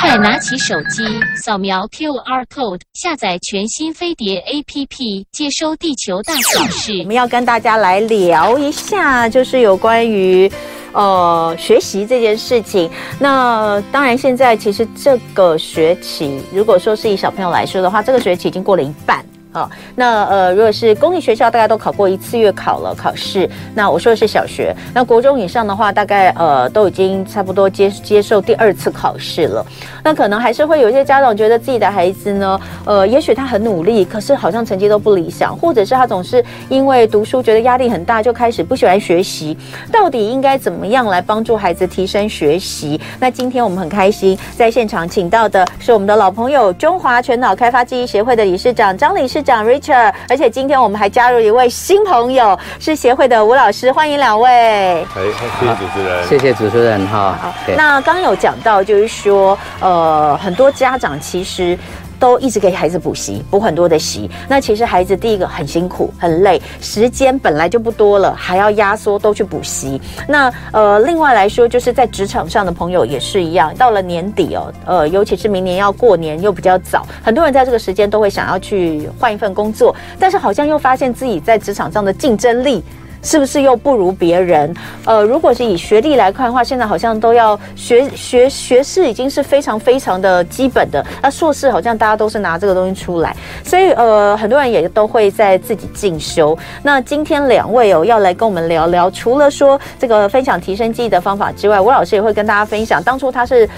快拿起手机，扫描 QR code，下载全新飞碟 APP，接收地球大小事。我们要跟大家来聊一下，就是有关于呃学习这件事情。那当然，现在其实这个学期，如果说是以小朋友来说的话，这个学期已经过了一半。好，那呃，如果是公立学校，大家都考过一次月考了考试。那我说的是小学，那国中以上的话，大概呃都已经差不多接接受第二次考试了。那可能还是会有一些家长觉得自己的孩子呢，呃，也许他很努力，可是好像成绩都不理想，或者是他总是因为读书觉得压力很大，就开始不喜欢学习。到底应该怎么样来帮助孩子提升学习？那今天我们很开心在现场请到的是我们的老朋友，中华全脑开发记忆协会的理事长张理事长 Richard，而且今天我们还加入一位新朋友，是协会的吴老师，欢迎两位。哎，谢谢主持人，谢谢主持人哈。好，那刚刚有讲到，就是说，呃，很多家长其实。都一直给孩子补习，补很多的习。那其实孩子第一个很辛苦，很累，时间本来就不多了，还要压缩都去补习。那呃，另外来说，就是在职场上的朋友也是一样。到了年底哦，呃，尤其是明年要过年又比较早，很多人在这个时间都会想要去换一份工作，但是好像又发现自己在职场上的竞争力。是不是又不如别人？呃，如果是以学历来看的话，现在好像都要学学学士已经是非常非常的基本的。那硕士好像大家都是拿这个东西出来，所以呃，很多人也都会在自己进修。那今天两位哦要来跟我们聊聊，除了说这个分享提升记忆的方法之外，吴老师也会跟大家分享，当初他是。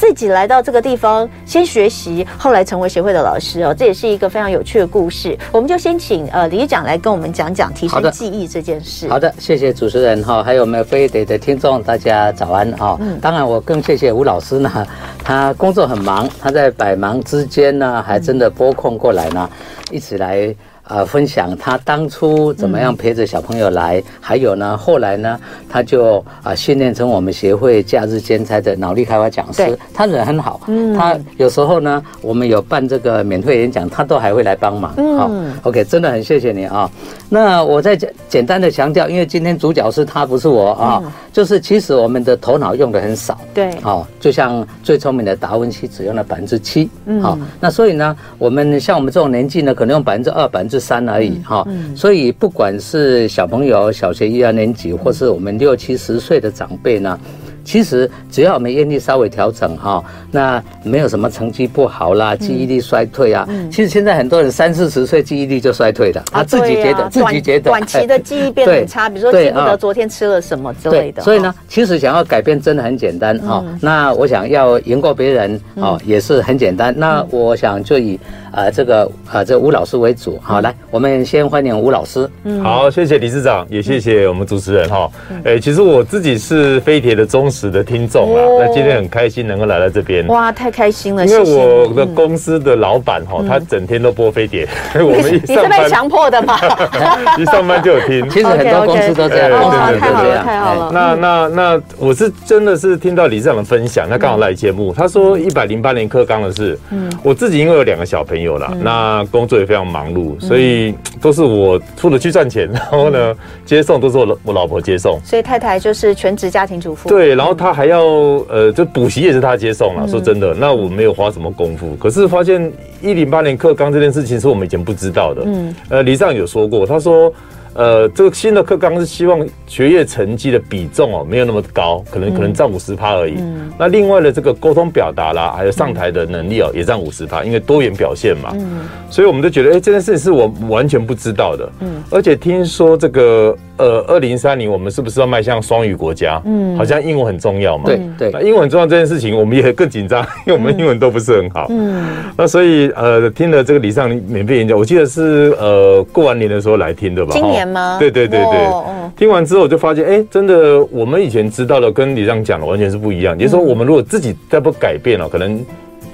自己来到这个地方，先学习，后来成为协会的老师哦，这也是一个非常有趣的故事。我们就先请呃理事长来跟我们讲讲提升记忆这件事。好的，好的，谢谢主持人哈，还有我们飞碟的听众，大家早安哈。嗯，当然我更谢谢吴老师呢，他工作很忙，他在百忙之间呢，还真的拨空过来呢，一起来。呃，分享他当初怎么样陪着小朋友来，嗯、还有呢，后来呢，他就啊训练成我们协会假日兼差的脑力开发讲师。他人很好，嗯，他有时候呢，我们有办这个免费演讲，他都还会来帮忙。嗯、哦、OK，真的很谢谢你啊、哦。那我再简简单的强调，因为今天主角是他，不是我啊、就是其实我们的头脑用的很少。对，哦，就像最聪明的达文西只用了百分之七。嗯，好，那所以呢，我们像我们这种年纪呢，可能用百分之二、百分之三而已哈，所以不管是小朋友小学一二年级，或是我们六七十岁的长辈呢。其实只要我们愿意稍微调整哈，那没有什么成绩不好啦，记忆力衰退啊。其实现在很多人三四十岁记忆力就衰退了，他自己觉得自己觉得短期的记忆变得很差，比如说记不得昨天吃了什么之类的。所以呢，其实想要改变真的很简单哈。那我想要赢过别人哦，也是很简单。那我想就以呃这个呃这吴老师为主好，来我们先欢迎吴老师。嗯，好，谢谢理事长，也谢谢我们主持人哈。哎，其实我自己是飞铁的忠实的听众啊，那今天很开心能够来到这边。哇，太开心了！因为我的公司的老板哈，他整天都播飞碟，我们 一上班，你是被强迫的吗？一上班就有听。其实很多公司都这样，对对对，太好了，太好了。那那那，我是真的是听到理事长的分享，他刚好来节目，他说一百零八年课纲的事。嗯，我自己因为有两个小朋友啦，那工作也非常忙碌，所以都是我出了去赚钱，然后呢接送都是我我老婆接送，所以太太就是全职家庭主妇。对，然后他还要呃，就补习也是他接送了。说真的，那我没有花什么功夫，可是发现一零八年课纲这件事情是我们以前不知道的。嗯，呃，李尚有说过，他说。呃，这个新的课纲是希望学业成绩的比重哦，没有那么高，可能可能占五十趴而已。嗯，那另外的这个沟通表达啦，还有上台的能力哦，也占五十趴，因为多元表现嘛。嗯，所以我们就觉得，哎，这件事情是我完全不知道的。嗯，而且听说这个。呃，二零三零，我们是不是要迈向双语国家？嗯，好像英文很重要嘛。对对，那英文很重要这件事情，我们也更紧张，因为我们英文都不是很好。嗯，那所以呃，听了这个理事长免费演讲，我记得是呃过完年的时候来听的吧？今年吗？对对对对。听完之后我就发现，哎，真的，我们以前知道的跟理事长讲的完全是不一样。也就是说，我们如果自己再不改变了，可能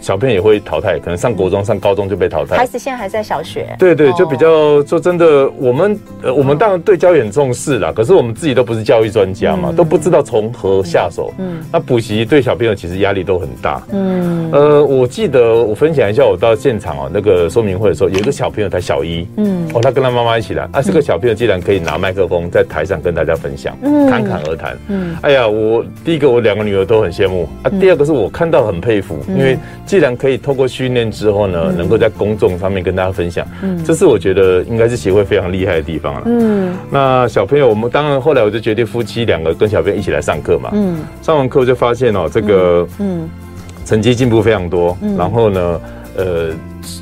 小朋友也会淘汰，可能上国中、上高中就被淘汰。孩子现在还在小学。对对，就比较说真的，我们呃，我们当然对教育很重视啦，可是我们自己都不是教育专家嘛，都不知道从何下手。嗯，那补习对小朋友其实压力都很大。嗯，呃，我记得我分享一下，我到现场哦，那个说明会的时候，有一个小朋友才小一，嗯，哦，他跟他妈妈一起来，啊，这个小朋友竟然可以拿麦克风在台上跟大家分享，侃侃而谈。嗯，哎呀，我第一个我两个女儿都很羡慕啊，第二个是我看到很佩服，因为既然可以透过训练之后呢，能够在公众上面跟大家分享，嗯，这是我觉得应该是协会非常厉害的地方了。嗯，那小朋友，我们当然后来我就决定夫妻两个跟小朋友一起来上课嘛。嗯，上完课就发现哦，这个嗯，成绩进步非常多。嗯，然后呢，呃，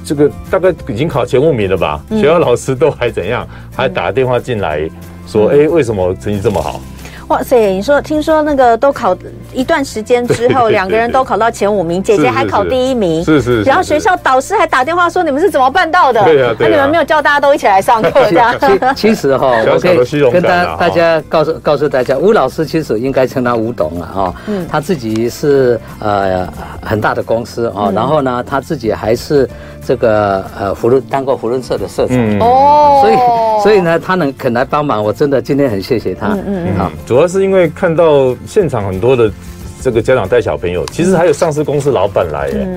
这个大概已经考前五名了吧？学校老师都还怎样？还打电话进来说，哎，为什么成绩这么好？哇塞！你说，听说那个都考一段时间之后，两个人都考到前五名，姐姐还考第一名，是是。然后学校导师还打电话说：“你们是怎么办到的？”对啊，那你们没有叫大家都一起来上课 这样？其实哈，我可以跟大大家告诉告诉大家，吴老师其实应该称他吴董了啊。嗯，他自己是呃很大的公司啊，然后呢，他自己还是。这个呃，扶轮当过扶轮社的社长哦，所以所以呢，他能肯来帮忙，我真的今天很谢谢他。嗯嗯，好，主要是因为看到现场很多的这个家长带小朋友，其实还有上市公司老板来耶。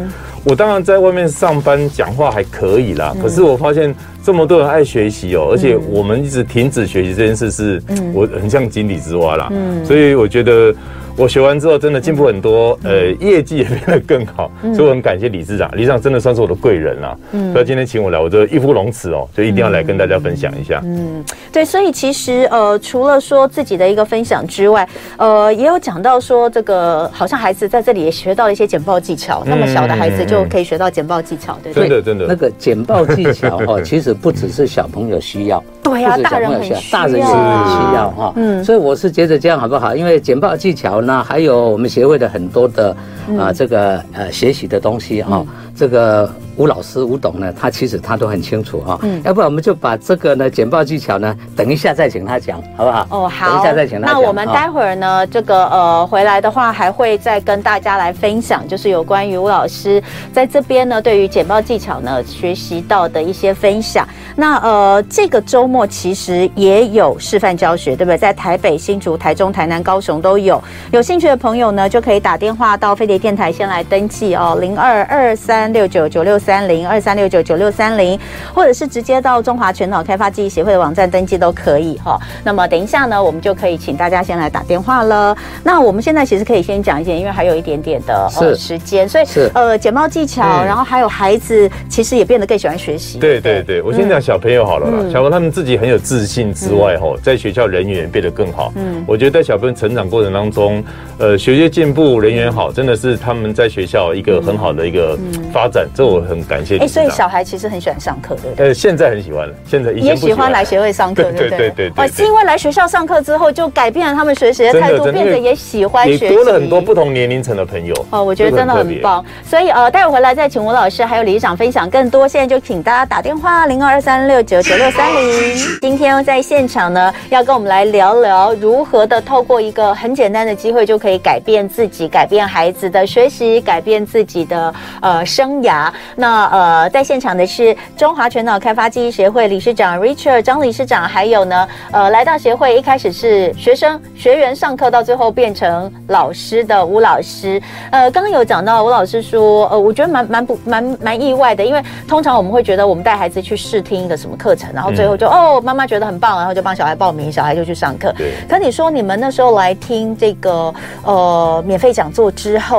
我当然在外面上班讲话还可以啦，可是我发现这么多人爱学习哦，而且我们一直停止学习这件事是，我很像井底之蛙啦。嗯，所以我觉得。我学完之后真的进步很多，呃，业绩也变得更好，所以我很感谢理事长，理事长真的算是我的贵人啦。嗯，所以今天请我来，我就义不容辞哦，就一定要来跟大家分享一下。嗯，对，所以其实呃，除了说自己的一个分享之外，呃，也有讲到说这个好像孩子在这里也学到了一些简报技巧，那么小的孩子就可以学到简报技巧，对不对？真的真的，那个简报技巧哈，其实不只是小朋友需要，对呀，大人很需要，大人也很需要哈。嗯，所以我是觉得这样好不好？因为简报技巧。呢还有我们协会的很多的啊，这个呃学习的东西啊，这个。吴老师，吴董呢，他其实他都很清楚啊。嗯，要不然我们就把这个呢简报技巧呢，等一下再请他讲，好不好？哦，好。等一下再请他讲。那我们待会儿呢，哦、这个呃回来的话，还会再跟大家来分享，就是有关于吴老师在这边呢，对于简报技巧呢学习到的一些分享。那呃这个周末其实也有示范教学，对不对？在台北、新竹、台中、台南、高雄都有。有兴趣的朋友呢，就可以打电话到飞碟电台先来登记哦，零二二三六九九六。三零二三六九九六三零，或者是直接到中华全脑开发记忆协会的网站登记都可以哈。那么等一下呢，我们就可以请大家先来打电话了。那我们现在其实可以先讲一点，因为还有一点点的呃时间，所以呃简报技巧，然后还有孩子其实也变得更喜欢学习。对对对，我先讲小朋友好了啦。小朋友他们自己很有自信之外，哈，在学校人缘也变得更好。嗯，我觉得在小朋友成长过程当中，呃，学业进步，人缘好，真的是他们在学校一个很好的一个发展。这我很。感谢。哎，所以小孩其实很喜欢上课，对不对？呃，现在很喜欢了，现在也喜欢来学会上课，对不对？对对对。哦，是因为来学校上课之后，就改变了他们学习的态度，变得也喜欢学习，多了很多不同年龄层的朋友。哦，我觉得真的很棒。所以呃，待会回来再请吴老师还有理事长分享更多。现在就请大家打电话零二二三六九九六三零。今天在现场呢，要跟我们来聊聊如何的透过一个很简单的机会，就可以改变自己，改变孩子的学习，改变自己的呃生涯。那呃，在现场的是中华全脑开发记忆协会理事长 Richard 张理事长，还有呢，呃，来到协会一开始是学生学员上课，到最后变成老师的吴老师。呃，刚刚有讲到吴老师说，呃，我觉得蛮蛮不蛮蛮意外的，因为通常我们会觉得我们带孩子去试听一个什么课程，然后最后就、嗯、哦，妈妈觉得很棒，然后就帮小孩报名，小孩就去上课。对。可你说你们那时候来听这个呃免费讲座之后。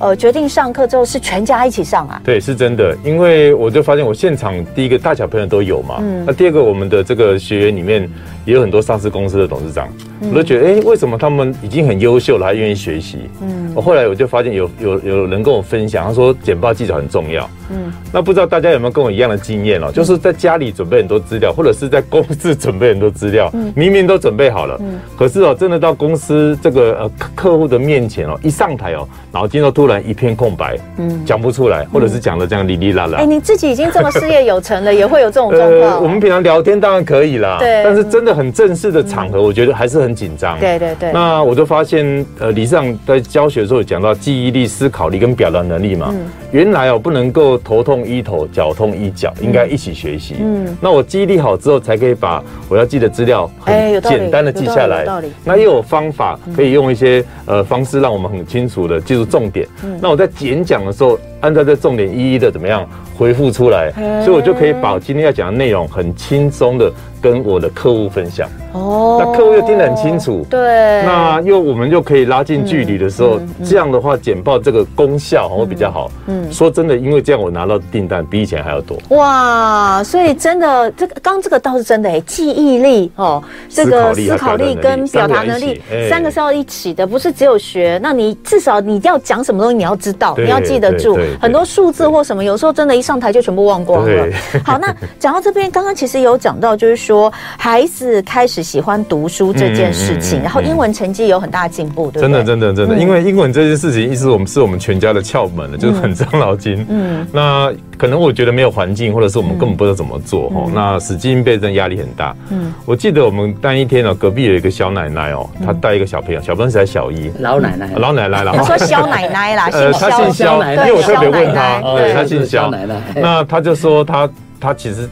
呃，决定上课之后是全家一起上啊？对，是真的，因为我就发现我现场第一个大小朋友都有嘛，嗯，那第二个我们的这个学员里面也有很多上市公司的董事长，嗯、我都觉得，哎、欸，为什么他们已经很优秀了，还愿意学习？嗯，我后来我就发现有有有人跟我分享，他说简报技巧很重要。嗯，那不知道大家有没有跟我一样的经验哦？就是在家里准备很多资料，或者是在公司准备很多资料，明明都准备好了，嗯，可是哦，真的到公司这个呃客户的面前哦，一上台哦，脑筋都突然一片空白，嗯，讲不出来，或者是讲的这样哩哩啦啦。哎，你自己已经这么事业有成了，也会有这种状况？我们平常聊天当然可以啦，对，但是真的很正式的场合，我觉得还是很紧张。对对对。那我就发现，呃，理事长在教学的时候有讲到记忆力、思考力跟表达能力嘛，原来哦不能够头痛医头，脚痛医脚，应该一起学习。嗯，那我记忆力好之后，才可以把我要记的资料很简单的记下来。那又有方法可以用一些呃方式，让我们很清楚的记住重点。那我在演讲的时候，按照这重点一一的怎么样回复出来，所以我就可以把今天要讲的内容很轻松的跟我的客户分享。哦，那客户又听得很清楚，对，那又我们就可以拉近距离的时候，这样的话简报这个功效会比较好。嗯，说真的，因为这样我拿到订单比以前还要多。哇，所以真的这个刚这个倒是真的哎，记忆力哦，这个思考力跟表达能力三个是要一起的，不是只有学。那你至少你要讲什么东西，你要知道，你要记得住很多数字或什么，有时候真的一上台就全部忘光了。好，那 讲到这边，刚刚其实有讲到，就是说孩子开始。喜欢读书这件事情，然后英文成绩有很大的进步，对，真的，真的，真的，因为英文这件事情，意思我们是我们全家的窍门了，就是很伤脑筋。嗯，那可能我觉得没有环境，或者是我们根本不知道怎么做哦。那死记硬背真压力很大。嗯，我记得我们那一天哦，隔壁有一个小奶奶哦，她带一个小朋友，小朋友才小一，老奶奶，老奶奶了。你说肖奶奶啦，呃，她姓肖，因为我特别问她，对，她姓肖奶奶。那她就说她她其实。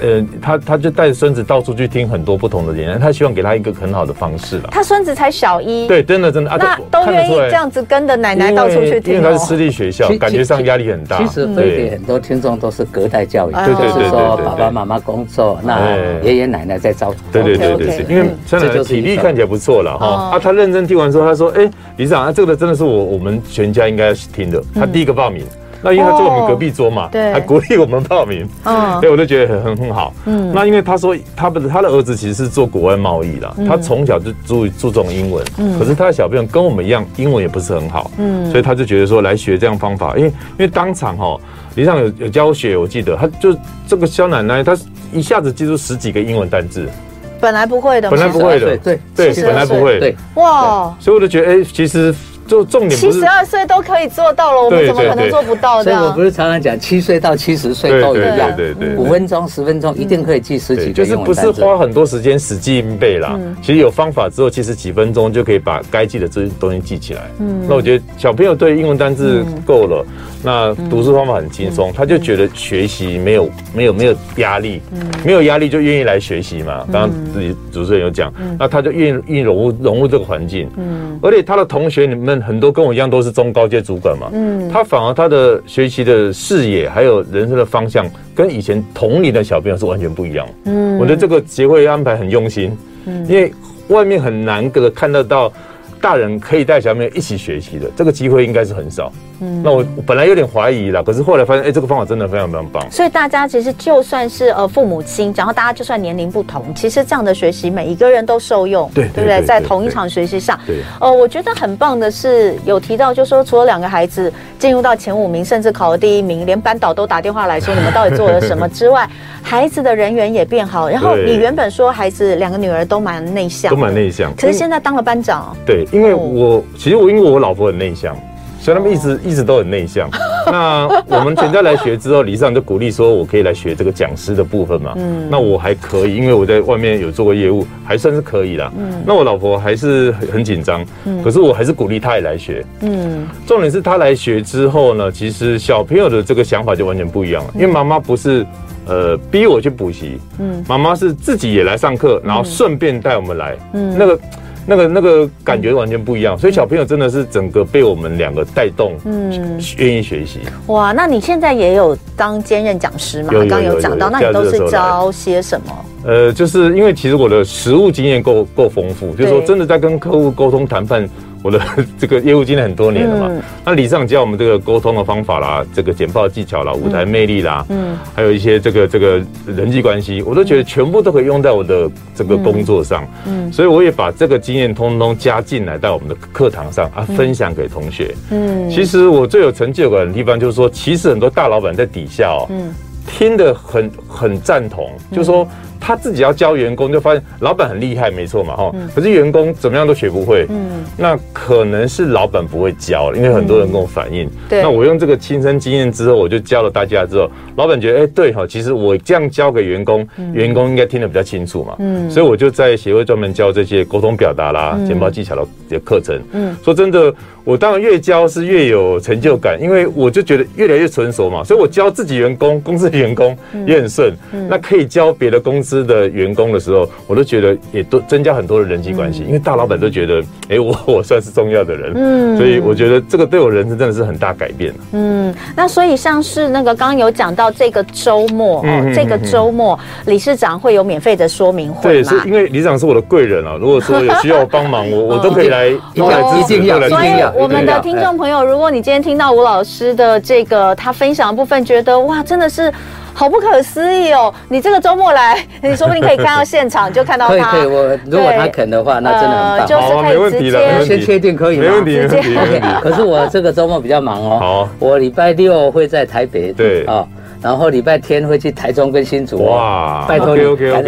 呃，他他就带着孙子到处去听很多不同的演讲，他希望给他一个很好的方式了。他孙子才小一，对，真的真的啊，那都愿意这样子跟着奶奶到处去听。因为他是私立学校，感觉上压力很大。其实飞碟很多听众都是隔代教育，就是说爸爸妈妈工作，那爷爷奶奶在照顾。对对对对，因为现在体力看起来不错了哈。啊，他认真听完之后，他说：“哎，理事长，啊，这个真的是我我们全家应该要听的。”他第一个报名。那因为他坐我们隔壁桌嘛，对，还鼓励我们报名，嗯，所以我就觉得很很很好。嗯，那因为他说他不是他的儿子其实是做国外贸易的，他从小就注注重英文，嗯，可是他的小朋友跟我们一样，英文也不是很好，嗯，所以他就觉得说来学这样方法，因为因为当场哈，理事长有有教学，我记得他就这个肖奶奶，她一下子记住十几个英文单字，本来不会的，本来不会的，对对，本来不会，对，哇，所以我就觉得哎，其实。就重点七十二岁都可以做到了，我们怎么可能做不到？所以我不是常常讲，七岁到七十岁都一样，对对对，五分钟、十分钟一定可以记十几个。就是不是花很多时间死记硬背啦，其实有方法之后，其实几分钟就可以把该记的这些东西记起来。嗯，那我觉得小朋友对英文单字够了，那读书方法很轻松，他就觉得学习没有没有没有压力，没有压力就愿意来学习嘛。刚刚自己主持人有讲，那他就愿意融入融入这个环境。嗯，而且他的同学里面。很多跟我一样都是中高阶主管嘛，嗯，他反而他的学习的视野还有人生的方向，跟以前同龄的小朋友是完全不一样。嗯，我觉得这个协会安排很用心，嗯，因为外面很难得看得到大人可以带小朋友一起学习的，这个机会应该是很少。嗯，那我本来有点怀疑啦，可是后来发现，哎，这个方法真的非常非常棒。所以大家其实就算是呃父母亲，然后大家就算年龄不同，其实这样的学习每一个人都受用，对对不对？在同一场学习上，对，呃，我觉得很棒的是有提到，就是说除了两个孩子进入到前五名，甚至考了第一名，连班导都打电话来说你们到底做了什么之外，孩子的人缘也变好。然后你原本说孩子两个女儿都蛮内向，都蛮内向，可是现在当了班长。对，因为我其实我因为我老婆很内向。所以他们一直一直都很内向。那我们全家来学之后，李尚就鼓励说，我可以来学这个讲师的部分嘛。嗯。那我还可以，因为我在外面有做过业务，还算是可以啦。嗯。那我老婆还是很很紧张。嗯。可是我还是鼓励她也来学。嗯。重点是她来学之后呢，其实小朋友的这个想法就完全不一样了。因为妈妈不是呃逼我去补习，嗯，妈妈是自己也来上课，然后顺便带我们来。嗯。那个。那个那个感觉完全不一样，所以小朋友真的是整个被我们两个带动，嗯，愿意学习。哇，那你现在也有当兼任讲师嘛？刚刚有讲到，那你都是教些什么？呃，就是因为其实我的实务经验够够丰富，就是说真的在跟客户沟通谈判，我的这个业务经验很多年了嘛。嗯、那理事长教我们这个沟通的方法啦，这个简报技巧啦，舞台魅力啦，嗯，还有一些这个这个人际关系，我都觉得全部都可以用在我的这个工作上。嗯，所以我也把这个经验通通加进来到我们的课堂上啊，分享给同学。嗯，其实我最有成就感的地方就是说，其实很多大老板在底下哦，嗯，听得很很赞同，就是说。他自己要教员工，就发现老板很厉害，没错嘛，哈。可是员工怎么样都学不会，嗯，那可能是老板不会教，因为很多人跟我反映。对，那我用这个亲身经验之后，我就教了大家之后，老板觉得，哎，对哈，其实我这样教给员工，员工应该听得比较清楚嘛，嗯，所以我就在协会专门教这些沟通表达啦、简报技巧的课程。嗯，说真的，我当然越教是越有成就感，因为我就觉得越来越成熟嘛，所以我教自己员工，公司的员工也很顺，那可以教别的公司。司的员工的时候，我都觉得也都增加很多的人际关系，因为大老板都觉得，哎，我 我算是重要的人，嗯，所以我觉得这个对我人生真的是很大改变。嗯，那所以像是那个刚刚有讲到这个周末哦，这个周末理事长会有免费的说明会，对，是因为理事长是我的贵人啊。如果说有需要我帮忙，我 我都可以来，一定要一定要。所以我们的听众朋友，如果你今天听到吴老师的这个他分享的部分，觉得哇，真的是。好不可思议哦！你这个周末来，你说不定可以看到现场，就看到 他。可以可以，我如果他肯的话，那真的很棒。就是可以直接先确定可以吗？没问题，直接。可是我这个周末比较忙哦。好，我礼拜六会在台北。对啊。然后礼拜天会去台中跟新竹哇，拜托你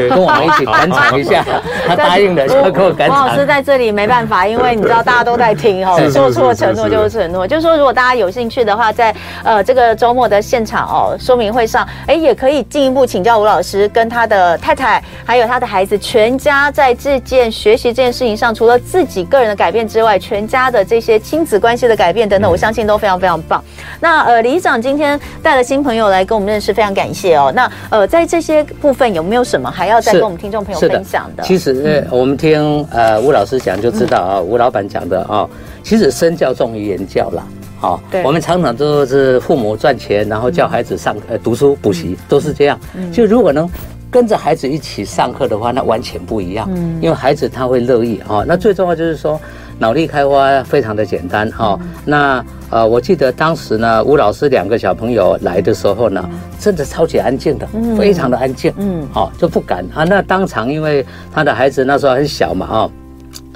跟我们一起赶场一下。他答应了，就给我赶场。王老师在这里没办法，因为你知道大家都在听哦，做错承诺就是承诺。就是说，如果大家有兴趣的话，在呃这个周末的现场哦说明会上，哎也可以进一步请教吴老师跟他的太太还有他的孩子全家在这件学习这件事情上，除了自己个人的改变之外，全家的这些亲子关系的改变等等，我相信都非常非常棒。那呃理事长今天带了新朋友来跟我们认识，非常感谢哦。那呃，在这些部分有没有什么还要再跟我们听众朋友分享的？其实呃，我们听呃吴老师讲就知道啊，吴老板讲的啊，其实身教重于言教啦。好，我们常常都是父母赚钱，然后叫孩子上呃读书补习，都是这样。就如果能跟着孩子一起上课的话，那完全不一样。嗯，因为孩子他会乐意啊。那最重要就是说。脑力开发非常的简单哈，嗯、那呃，我记得当时呢，吴老师两个小朋友来的时候呢，真的超级安静的，嗯、非常的安静，嗯，好就不敢啊。那当场因为他的孩子那时候很小嘛，哈，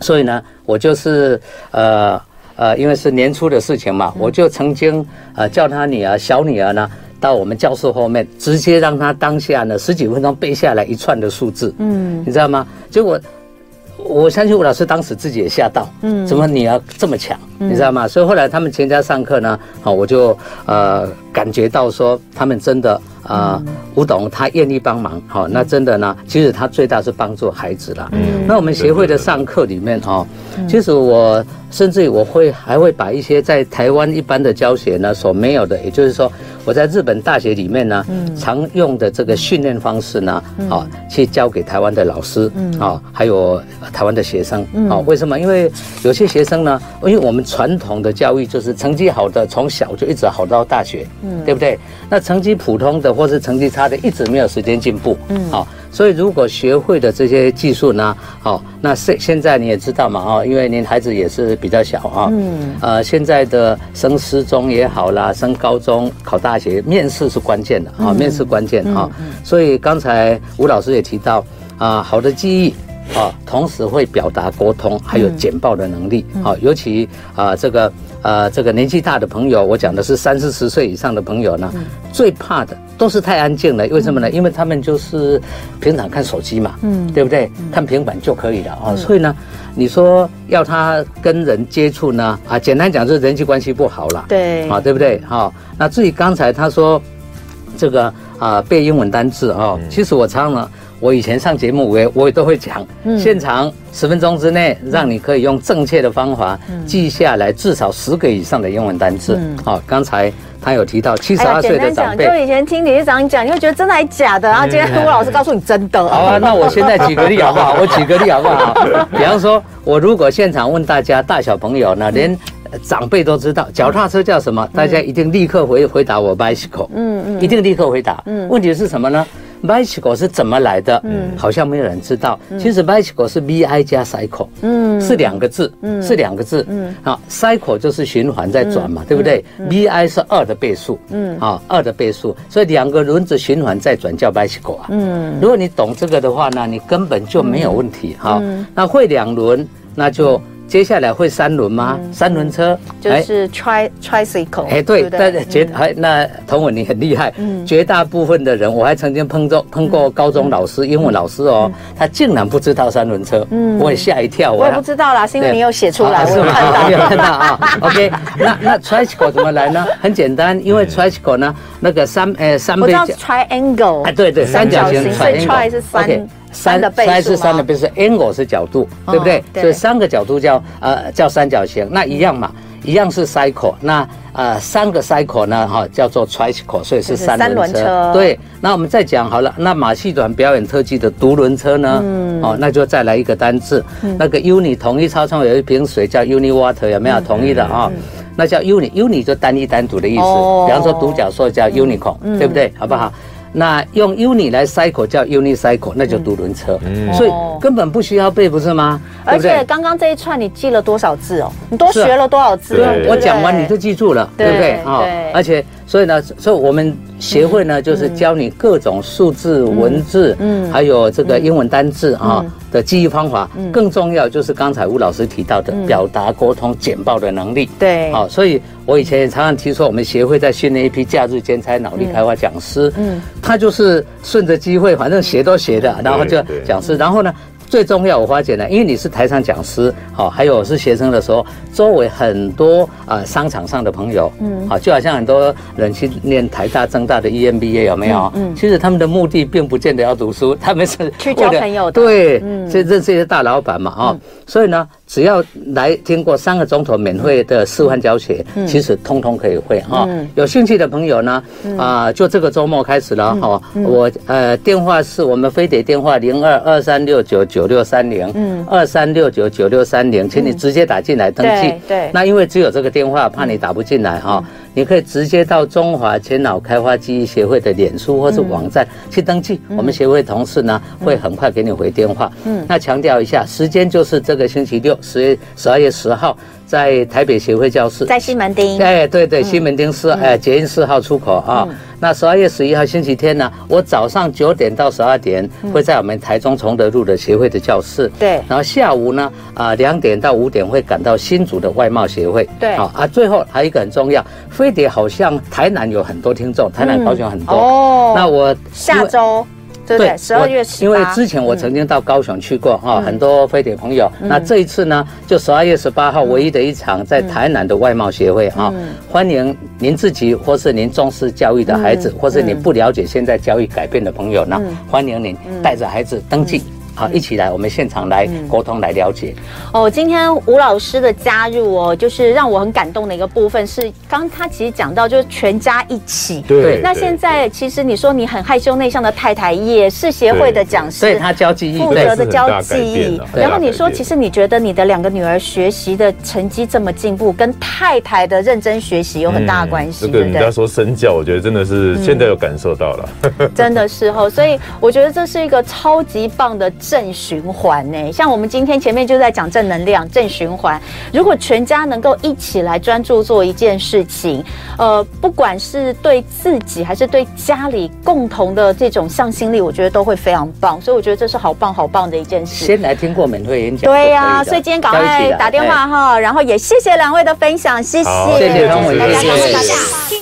所以呢，我就是呃呃，因为是年初的事情嘛，我就曾经呃叫他女儿小女儿呢到我们教室后面，直接让他当下呢十几分钟背下来一串的数字，嗯，你知道吗？结果。我相信吴老师当时自己也吓到，嗯，怎么你要这么强，嗯、你知道吗？所以后来他们全家上课呢，好，我就呃感觉到说他们真的。啊，吴董他愿意帮忙，好，那真的呢，其实他最大是帮助孩子了。嗯，那我们协会的上课里面哈，其实我甚至于我会还会把一些在台湾一般的教学呢所没有的，也就是说我在日本大学里面呢嗯常用的这个训练方式呢，好，去教给台湾的老师，啊，还有台湾的学生，啊，为什么？因为有些学生呢，因为我们传统的教育就是成绩好的从小就一直好到大学，嗯，对不对？那成绩普通的。或是成绩差的，一直没有时间进步。嗯，好，所以如果学会的这些技术呢，好，那现现在你也知道嘛，哦，因为您孩子也是比较小啊。嗯。呃，现在的升师中也好啦，升高中、考大学，面试是关键的啊，面试关键啊。所以刚才吴老师也提到啊，好的记忆。啊，同时会表达沟通，还有简报的能力。好，尤其啊，这个呃，这个年纪大的朋友，我讲的是三四十岁以上的朋友呢，最怕的都是太安静了。为什么呢？因为他们就是平常看手机嘛，嗯，对不对？看平板就可以了啊。所以呢，你说要他跟人接触呢，啊，简单讲就是人际关系不好了。对，啊，对不对？好，那至于刚才他说这个啊，背英文单字啊，其实我常常。我以前上节目，我也我也都会讲，现场十分钟之内，让你可以用正确的方法记下来至少十个以上的英文单词。好，刚才他有提到七十二岁的长辈，就以前听理事长讲，你会觉得真的还假的然后？今天吴老师告诉你真的。好啊，那我现在举个例好不好？我举个例好不好？比方说，我如果现场问大家，大小朋友呢，连长辈都知道脚踏车叫什么，大家一定立刻回回答我 bicycle。嗯嗯，一定立刻回答。嗯，问题是什么呢？Bicycle 是怎么来的？嗯，好像没有人知道。其实 bicycle 是 V I 加 cycle，嗯，是两个字，嗯，是两个字，嗯，好，cycle 就是循环在转嘛，对不对？V I 是二的倍数，嗯，好，二的倍数，所以两个轮子循环在转叫 bicycle 啊。嗯，如果你懂这个的话呢，你根本就没有问题哈。那会两轮，那就。接下来会三轮吗？三轮车就是 tri tricycle。哎，对，但是绝还那童文你很厉害。嗯，绝大部分的人，我还曾经碰到碰过高中老师、英文老师哦，他竟然不知道三轮车。嗯，我也吓一跳。我也不知道啦，是因为你有写出来，是吗？有看到啊。OK，那那 tricycle 怎么来呢？很简单，因为 tricycle 呢，那个三呃三倍。我知道 triangle。哎，对对，三角形。所以 tri 是三。三的倍数，三是三的倍数，angle 是角度，对不对？所以三个角度叫呃叫三角形，那一样嘛，一样是 cycle，那呃三个 cycle 呢哈叫做 tricycle，所以是三轮车。对，那我们再讲好了，那马戏团表演特技的独轮车呢？嗯，哦，那就再来一个单字，那个 uni 统一超商有一瓶水叫 uni water，有没有同意的啊？那叫 uni，uni 就单一单独的意思，比方说独角兽叫 unicorn，对不对？好不好？那用 uni 来 cycle 叫 unicycle，那就独轮车，嗯、所以根本不需要背，不是吗？而且刚刚这一串你记了多少字哦？你多学了多少字？我讲完你就记住了，对不对？啊，而且。所以呢，所以我们协会呢，就是教你各种数字、文字，嗯，还有这个英文单字啊的记忆方法。更重要就是刚才吴老师提到的表达、沟通、简报的能力。对，好，所以我以前也常常提说，我们协会在训练一批假日兼差脑力开发讲师。嗯，他就是顺着机会，反正学都学的，然后就讲师，然后呢。最重要，我发现呢，因为你是台上讲师，好，还有是学生的时候，周围很多啊商场上的朋友，嗯，好，就好像很多人去念台大、政大的 EMBA 有没有？嗯，其实他们的目的并不见得要读书，他们是去交朋友的，对，嗯，这认识一些大老板嘛，啊，所以呢。只要来经过三个钟头免费的示范教学，其实通通可以会哈。有兴趣的朋友呢，啊，就这个周末开始了哈。我呃电话是我们飞碟电话零二二三六九九六三零，嗯，二三六九九六三零，请你直接打进来登记。对，那因为只有这个电话，怕你打不进来哈。你可以直接到中华前脑开发记忆协会的脸书或是网站去登记，我们协会同事呢会很快给你回电话。嗯，那强调一下，时间就是这个星期六，十月十二月十号。在台北协会教室，在西门町。哎，对对，西门町四哎捷运四号出口啊。那十二月十一号星期天呢，我早上九点到十二点会在我们台中崇德路的协会的教室。对。然后下午呢，啊两点到五点会赶到新竹的外贸协会。对。好啊，最后还有一个很重要，飞碟好像台南有很多听众，台南高雄很多。哦。那我下周。对，十二月十因为之前我曾经到高雄去过哈，很多飞碟朋友。那这一次呢，就十二月十八号唯一的一场在台南的外贸协会哈，欢迎您自己或是您重视教育的孩子，或是你不了解现在教育改变的朋友呢，欢迎您带着孩子登记。好，一起来，我们现场来沟通，来了解。哦，今天吴老师的加入哦，就是让我很感动的一个部分是，刚他其实讲到就是全家一起。对。那现在其实你说你很害羞内向的太太也是协会的讲师，所以他教记忆，负责的教记忆。然后你说，其实你觉得你的两个女儿学习的成绩这么进步，跟太太的认真学习有很大的关系。这个人家说身教，我觉得真的是现在有感受到了。真的是哦，所以我觉得这是一个超级棒的。正循环呢，像我们今天前面就在讲正能量、正循环。如果全家能够一起来专注做一件事情，呃，不管是对自己还是对家里共同的这种向心力，我觉得都会非常棒。所以我觉得这是好棒好棒的一件事。先来听过免费演讲，对呀、啊，所以今天赶快打电话哈，然后也谢谢两位的分享，谢谢，谢谢，谢谢大家。